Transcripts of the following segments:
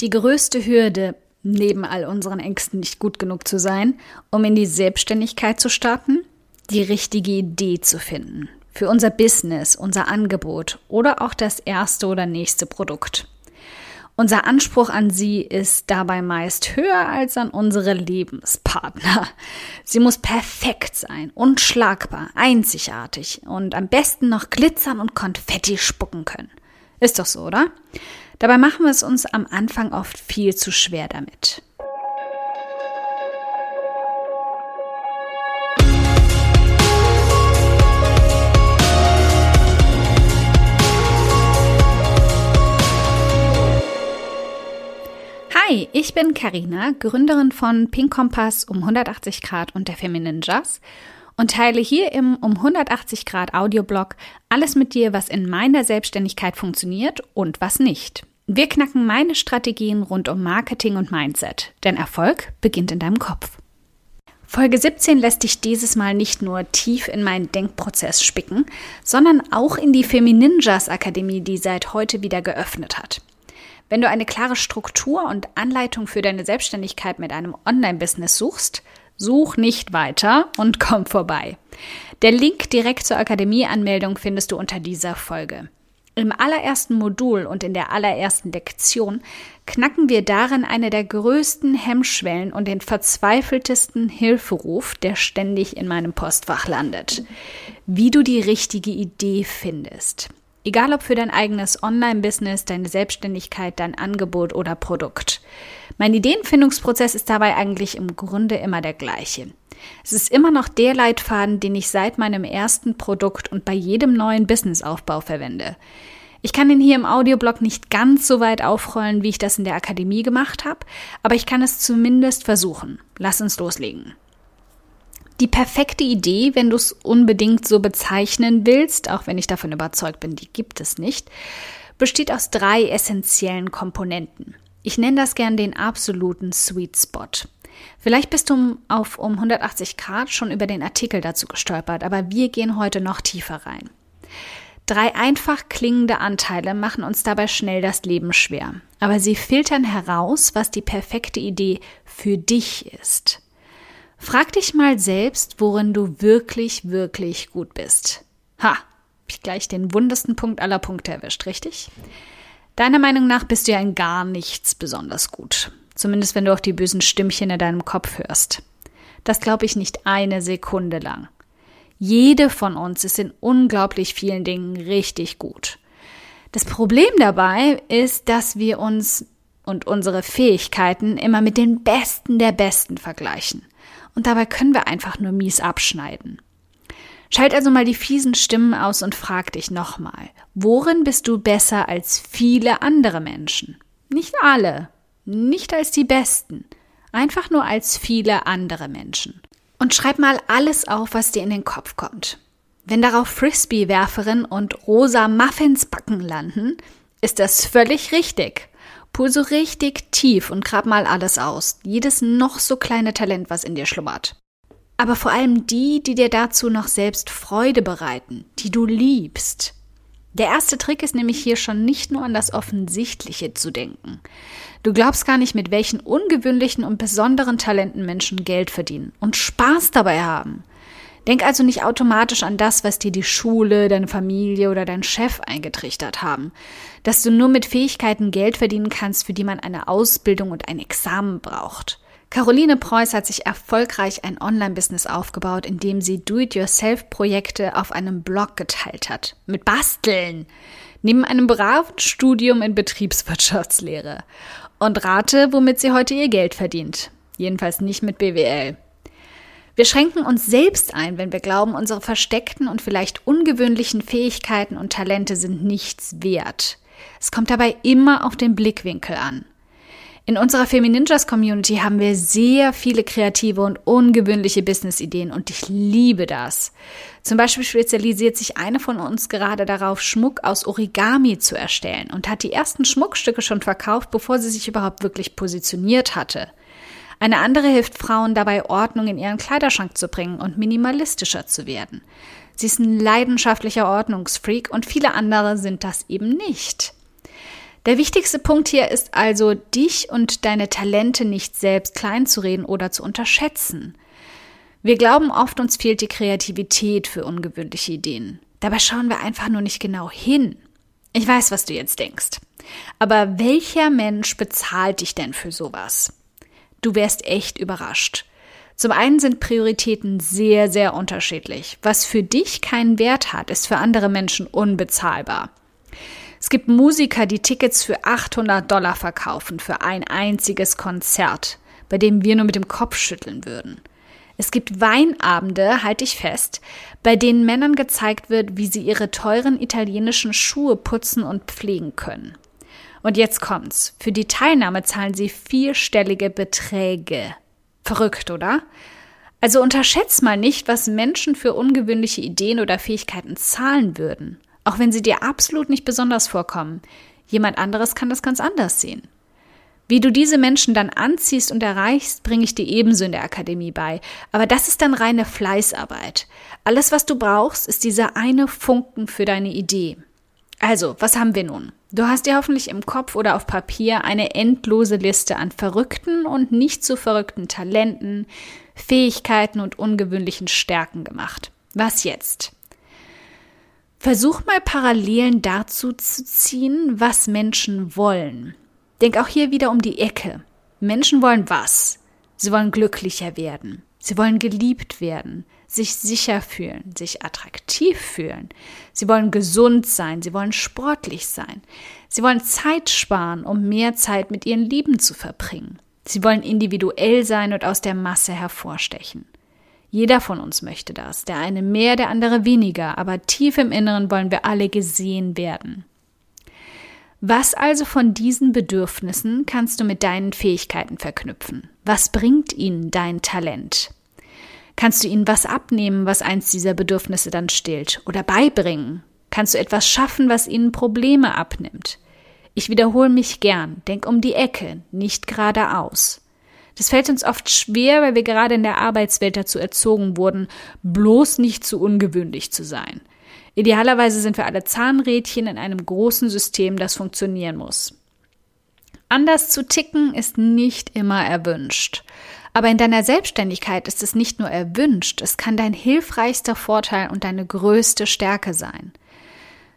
Die größte Hürde, neben all unseren Ängsten nicht gut genug zu sein, um in die Selbstständigkeit zu starten, die richtige Idee zu finden. Für unser Business, unser Angebot oder auch das erste oder nächste Produkt. Unser Anspruch an sie ist dabei meist höher als an unsere Lebenspartner. Sie muss perfekt sein, unschlagbar, einzigartig und am besten noch glitzern und Konfetti spucken können. Ist doch so, oder? Dabei machen wir es uns am Anfang oft viel zu schwer damit. Hi, ich bin Karina, Gründerin von Pink Kompass um 180 Grad und der Feminine Jazz und teile hier im um 180 Grad Audioblog alles mit dir, was in meiner Selbstständigkeit funktioniert und was nicht. Wir knacken meine Strategien rund um Marketing und Mindset, denn Erfolg beginnt in deinem Kopf. Folge 17 lässt dich dieses Mal nicht nur tief in meinen Denkprozess spicken, sondern auch in die Femininjas Akademie, die seit heute wieder geöffnet hat. Wenn du eine klare Struktur und Anleitung für deine Selbstständigkeit mit einem Online-Business suchst, such nicht weiter und komm vorbei. Der Link direkt zur Akademieanmeldung findest du unter dieser Folge. Im allerersten Modul und in der allerersten Lektion knacken wir darin eine der größten Hemmschwellen und den verzweifeltesten Hilferuf, der ständig in meinem Postfach landet. Wie du die richtige Idee findest. Egal ob für dein eigenes Online-Business, deine Selbstständigkeit, dein Angebot oder Produkt. Mein Ideenfindungsprozess ist dabei eigentlich im Grunde immer der gleiche. Es ist immer noch der Leitfaden, den ich seit meinem ersten Produkt und bei jedem neuen Businessaufbau verwende. Ich kann ihn hier im Audioblog nicht ganz so weit aufrollen, wie ich das in der Akademie gemacht habe, aber ich kann es zumindest versuchen. Lass uns loslegen. Die perfekte Idee, wenn du es unbedingt so bezeichnen willst, auch wenn ich davon überzeugt bin, die gibt es nicht, besteht aus drei essentiellen Komponenten. Ich nenne das gern den absoluten Sweet Spot. Vielleicht bist du auf um 180 Grad schon über den Artikel dazu gestolpert, aber wir gehen heute noch tiefer rein. Drei einfach klingende Anteile machen uns dabei schnell das Leben schwer, aber sie filtern heraus, was die perfekte Idee für dich ist. Frag dich mal selbst, worin du wirklich, wirklich gut bist. Ha, hab ich gleich den wundesten Punkt aller Punkte erwischt, richtig? Deiner Meinung nach bist du ja in gar nichts besonders gut. Zumindest wenn du auch die bösen Stimmchen in deinem Kopf hörst. Das glaube ich nicht eine Sekunde lang. Jede von uns ist in unglaublich vielen Dingen richtig gut. Das Problem dabei ist, dass wir uns und unsere Fähigkeiten immer mit den Besten der Besten vergleichen und dabei können wir einfach nur mies abschneiden. Schalt also mal die fiesen Stimmen aus und frag dich nochmal, worin bist du besser als viele andere Menschen? Nicht alle, nicht als die Besten, einfach nur als viele andere Menschen. Und schreib mal alles auf, was dir in den Kopf kommt. Wenn darauf Frisbee-Werferin und rosa Muffins backen landen, ist das völlig richtig. Pul so richtig tief und grab mal alles aus. Jedes noch so kleine Talent, was in dir schlummert. Aber vor allem die, die dir dazu noch selbst Freude bereiten, die du liebst. Der erste Trick ist nämlich hier schon nicht nur an das Offensichtliche zu denken. Du glaubst gar nicht, mit welchen ungewöhnlichen und besonderen Talenten Menschen Geld verdienen und Spaß dabei haben. Denk also nicht automatisch an das, was dir die Schule, deine Familie oder dein Chef eingetrichtert haben. Dass du nur mit Fähigkeiten Geld verdienen kannst, für die man eine Ausbildung und ein Examen braucht. Caroline Preuß hat sich erfolgreich ein Online-Business aufgebaut, indem sie Do-it-yourself-Projekte auf einem Blog geteilt hat. Mit Basteln. Neben einem braven Studium in Betriebswirtschaftslehre. Und rate, womit sie heute ihr Geld verdient. Jedenfalls nicht mit BWL. Wir schränken uns selbst ein, wenn wir glauben, unsere versteckten und vielleicht ungewöhnlichen Fähigkeiten und Talente sind nichts wert. Es kommt dabei immer auf den Blickwinkel an. In unserer Femininjas Community haben wir sehr viele kreative und ungewöhnliche Business-Ideen und ich liebe das. Zum Beispiel spezialisiert sich eine von uns gerade darauf, Schmuck aus Origami zu erstellen und hat die ersten Schmuckstücke schon verkauft, bevor sie sich überhaupt wirklich positioniert hatte. Eine andere hilft Frauen dabei, Ordnung in ihren Kleiderschrank zu bringen und minimalistischer zu werden. Sie ist ein leidenschaftlicher Ordnungsfreak und viele andere sind das eben nicht. Der wichtigste Punkt hier ist also, dich und deine Talente nicht selbst kleinzureden oder zu unterschätzen. Wir glauben oft, uns fehlt die Kreativität für ungewöhnliche Ideen. Dabei schauen wir einfach nur nicht genau hin. Ich weiß, was du jetzt denkst. Aber welcher Mensch bezahlt dich denn für sowas? Du wärst echt überrascht. Zum einen sind Prioritäten sehr, sehr unterschiedlich. Was für dich keinen Wert hat, ist für andere Menschen unbezahlbar. Es gibt Musiker, die Tickets für 800 Dollar verkaufen für ein einziges Konzert, bei dem wir nur mit dem Kopf schütteln würden. Es gibt Weinabende, halte ich fest, bei denen Männern gezeigt wird, wie sie ihre teuren italienischen Schuhe putzen und pflegen können. Und jetzt kommt's. Für die Teilnahme zahlen sie vierstellige Beträge. Verrückt, oder? Also unterschätz mal nicht, was Menschen für ungewöhnliche Ideen oder Fähigkeiten zahlen würden auch wenn sie dir absolut nicht besonders vorkommen. Jemand anderes kann das ganz anders sehen. Wie du diese Menschen dann anziehst und erreichst, bringe ich dir ebenso in der Akademie bei. Aber das ist dann reine Fleißarbeit. Alles, was du brauchst, ist dieser eine Funken für deine Idee. Also, was haben wir nun? Du hast dir hoffentlich im Kopf oder auf Papier eine endlose Liste an verrückten und nicht so verrückten Talenten, Fähigkeiten und ungewöhnlichen Stärken gemacht. Was jetzt? Versuch mal Parallelen dazu zu ziehen, was Menschen wollen. Denk auch hier wieder um die Ecke. Menschen wollen was? Sie wollen glücklicher werden. Sie wollen geliebt werden, sich sicher fühlen, sich attraktiv fühlen. Sie wollen gesund sein, sie wollen sportlich sein. Sie wollen Zeit sparen, um mehr Zeit mit ihren Lieben zu verbringen. Sie wollen individuell sein und aus der Masse hervorstechen. Jeder von uns möchte das, der eine mehr, der andere weniger, aber tief im Inneren wollen wir alle gesehen werden. Was also von diesen Bedürfnissen kannst du mit deinen Fähigkeiten verknüpfen? Was bringt ihnen dein Talent? Kannst du ihnen was abnehmen, was eins dieser Bedürfnisse dann stillt oder beibringen? Kannst du etwas schaffen, was ihnen Probleme abnimmt? Ich wiederhole mich gern, denk um die Ecke, nicht geradeaus. Das fällt uns oft schwer, weil wir gerade in der Arbeitswelt dazu erzogen wurden, bloß nicht zu ungewöhnlich zu sein. Idealerweise sind wir alle Zahnrädchen in einem großen System, das funktionieren muss. Anders zu ticken ist nicht immer erwünscht. Aber in deiner Selbstständigkeit ist es nicht nur erwünscht, es kann dein hilfreichster Vorteil und deine größte Stärke sein.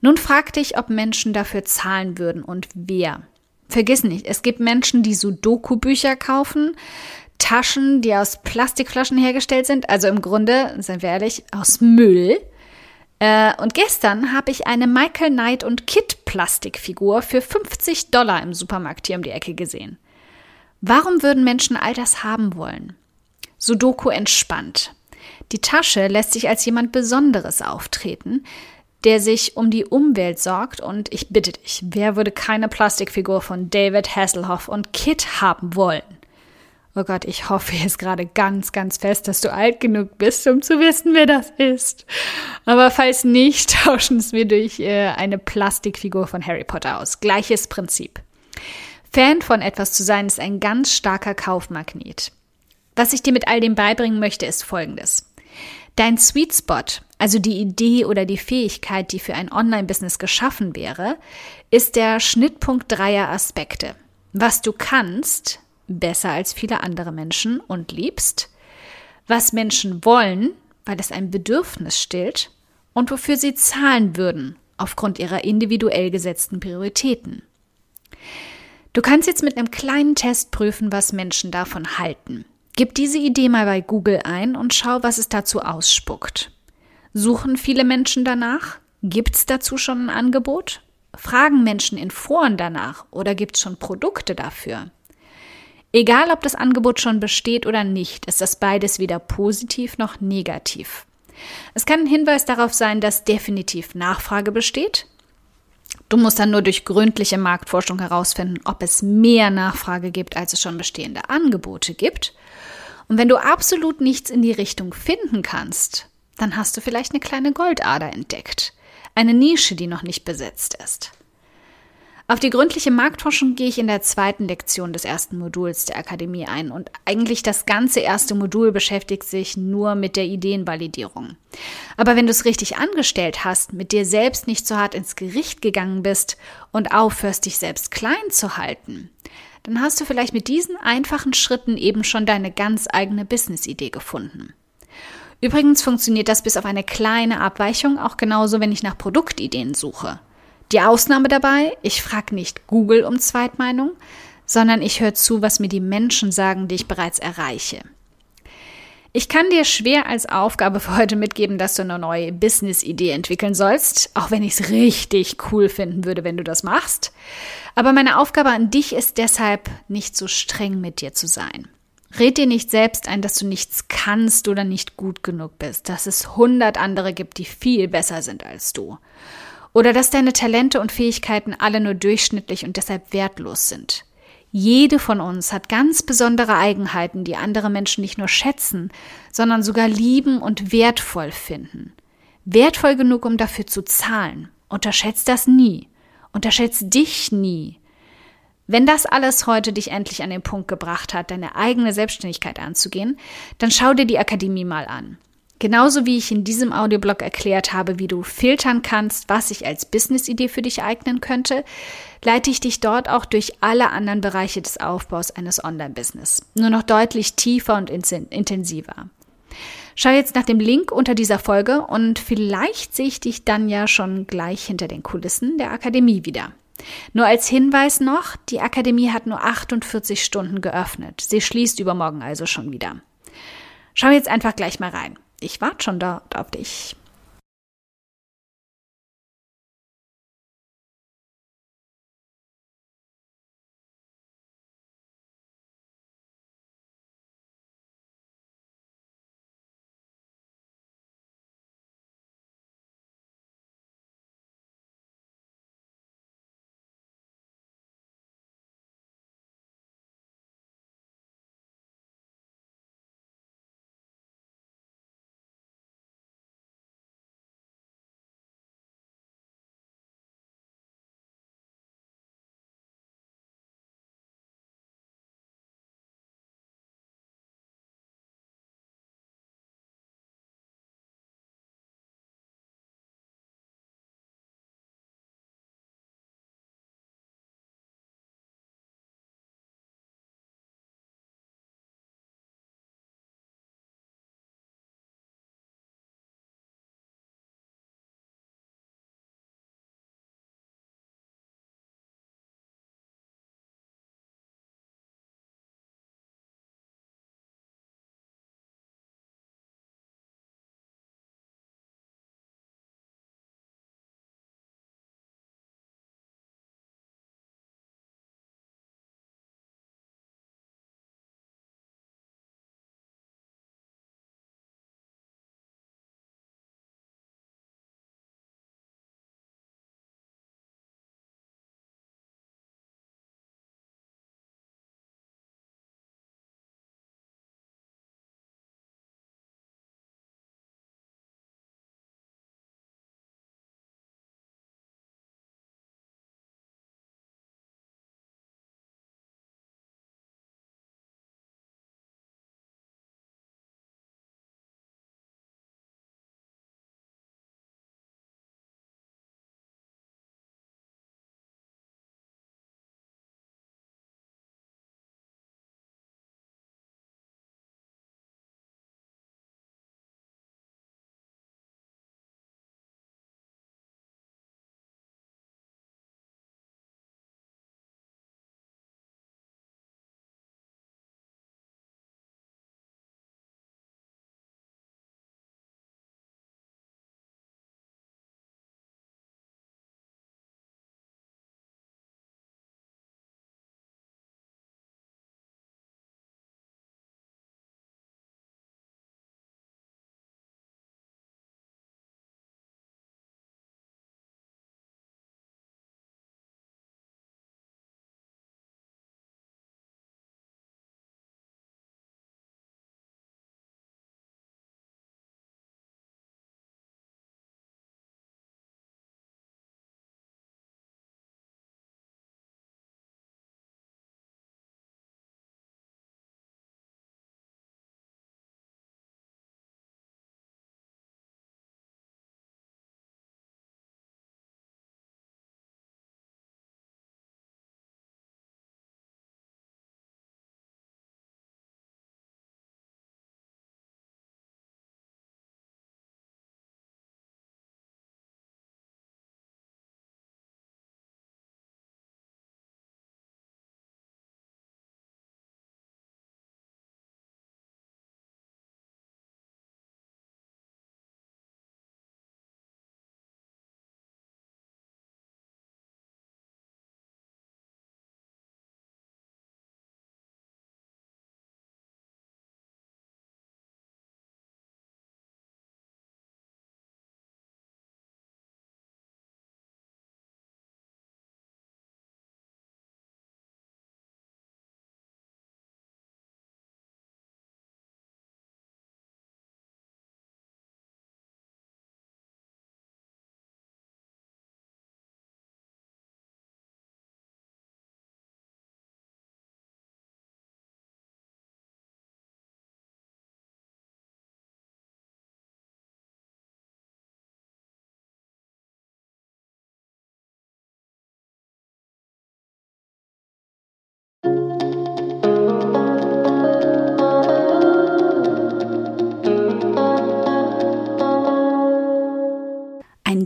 Nun frag dich, ob Menschen dafür zahlen würden und wer. Vergiss nicht, es gibt Menschen, die Sudoku-Bücher kaufen, Taschen, die aus Plastikflaschen hergestellt sind, also im Grunde, seien wir ehrlich, aus Müll. Äh, und gestern habe ich eine Michael Knight und Kit Plastikfigur für 50 Dollar im Supermarkt hier um die Ecke gesehen. Warum würden Menschen all das haben wollen? Sudoku entspannt. Die Tasche lässt sich als jemand Besonderes auftreten, der sich um die Umwelt sorgt. Und ich bitte dich, wer würde keine Plastikfigur von David Hasselhoff und Kit haben wollen? Oh Gott, ich hoffe jetzt gerade ganz, ganz fest, dass du alt genug bist, um zu wissen, wer das ist. Aber falls nicht, tauschen wir durch äh, eine Plastikfigur von Harry Potter aus. Gleiches Prinzip. Fan von etwas zu sein ist ein ganz starker Kaufmagnet. Was ich dir mit all dem beibringen möchte, ist folgendes. Dein Sweet Spot, also die Idee oder die Fähigkeit, die für ein Online-Business geschaffen wäre, ist der Schnittpunkt dreier Aspekte. Was du kannst, besser als viele andere Menschen und liebst, was Menschen wollen, weil es ein Bedürfnis stillt, und wofür sie zahlen würden, aufgrund ihrer individuell gesetzten Prioritäten. Du kannst jetzt mit einem kleinen Test prüfen, was Menschen davon halten. Gib diese Idee mal bei Google ein und schau, was es dazu ausspuckt. Suchen viele Menschen danach? Gibt es dazu schon ein Angebot? Fragen Menschen in Foren danach oder gibt es schon Produkte dafür? Egal, ob das Angebot schon besteht oder nicht, ist das beides weder positiv noch negativ. Es kann ein Hinweis darauf sein, dass definitiv Nachfrage besteht. Du musst dann nur durch gründliche Marktforschung herausfinden, ob es mehr Nachfrage gibt, als es schon bestehende Angebote gibt. Und wenn du absolut nichts in die Richtung finden kannst, dann hast du vielleicht eine kleine Goldader entdeckt. Eine Nische, die noch nicht besetzt ist. Auf die gründliche Marktforschung gehe ich in der zweiten Lektion des ersten Moduls der Akademie ein und eigentlich das ganze erste Modul beschäftigt sich nur mit der Ideenvalidierung. Aber wenn du es richtig angestellt hast, mit dir selbst nicht so hart ins Gericht gegangen bist und aufhörst, dich selbst klein zu halten, dann hast du vielleicht mit diesen einfachen Schritten eben schon deine ganz eigene Business-Idee gefunden. Übrigens funktioniert das bis auf eine kleine Abweichung auch genauso, wenn ich nach Produktideen suche. Die Ausnahme dabei, ich frage nicht Google um Zweitmeinung, sondern ich höre zu, was mir die Menschen sagen, die ich bereits erreiche. Ich kann dir schwer als Aufgabe für heute mitgeben, dass du eine neue Business-Idee entwickeln sollst, auch wenn ich es richtig cool finden würde, wenn du das machst. Aber meine Aufgabe an dich ist deshalb, nicht so streng mit dir zu sein. Red dir nicht selbst ein, dass du nichts kannst oder nicht gut genug bist, dass es hundert andere gibt, die viel besser sind als du. Oder dass deine Talente und Fähigkeiten alle nur durchschnittlich und deshalb wertlos sind. Jede von uns hat ganz besondere Eigenheiten, die andere Menschen nicht nur schätzen, sondern sogar lieben und wertvoll finden. Wertvoll genug, um dafür zu zahlen. Unterschätzt das nie. Unterschätzt dich nie. Wenn das alles heute dich endlich an den Punkt gebracht hat, deine eigene Selbstständigkeit anzugehen, dann schau dir die Akademie mal an. Genauso wie ich in diesem Audioblog erklärt habe, wie du filtern kannst, was sich als Business-Idee für dich eignen könnte, leite ich dich dort auch durch alle anderen Bereiche des Aufbaus eines Online-Business. Nur noch deutlich tiefer und intensiver. Schau jetzt nach dem Link unter dieser Folge und vielleicht sehe ich dich dann ja schon gleich hinter den Kulissen der Akademie wieder. Nur als Hinweis noch, die Akademie hat nur 48 Stunden geöffnet. Sie schließt übermorgen also schon wieder. Schau jetzt einfach gleich mal rein. Ich warte schon dort auf dich.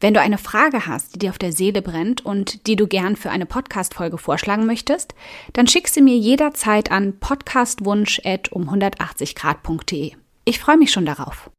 Wenn du eine Frage hast, die dir auf der Seele brennt und die du gern für eine Podcast-Folge vorschlagen möchtest, dann schick sie mir jederzeit an podcastwunsch.um180grad.de. Ich freue mich schon darauf.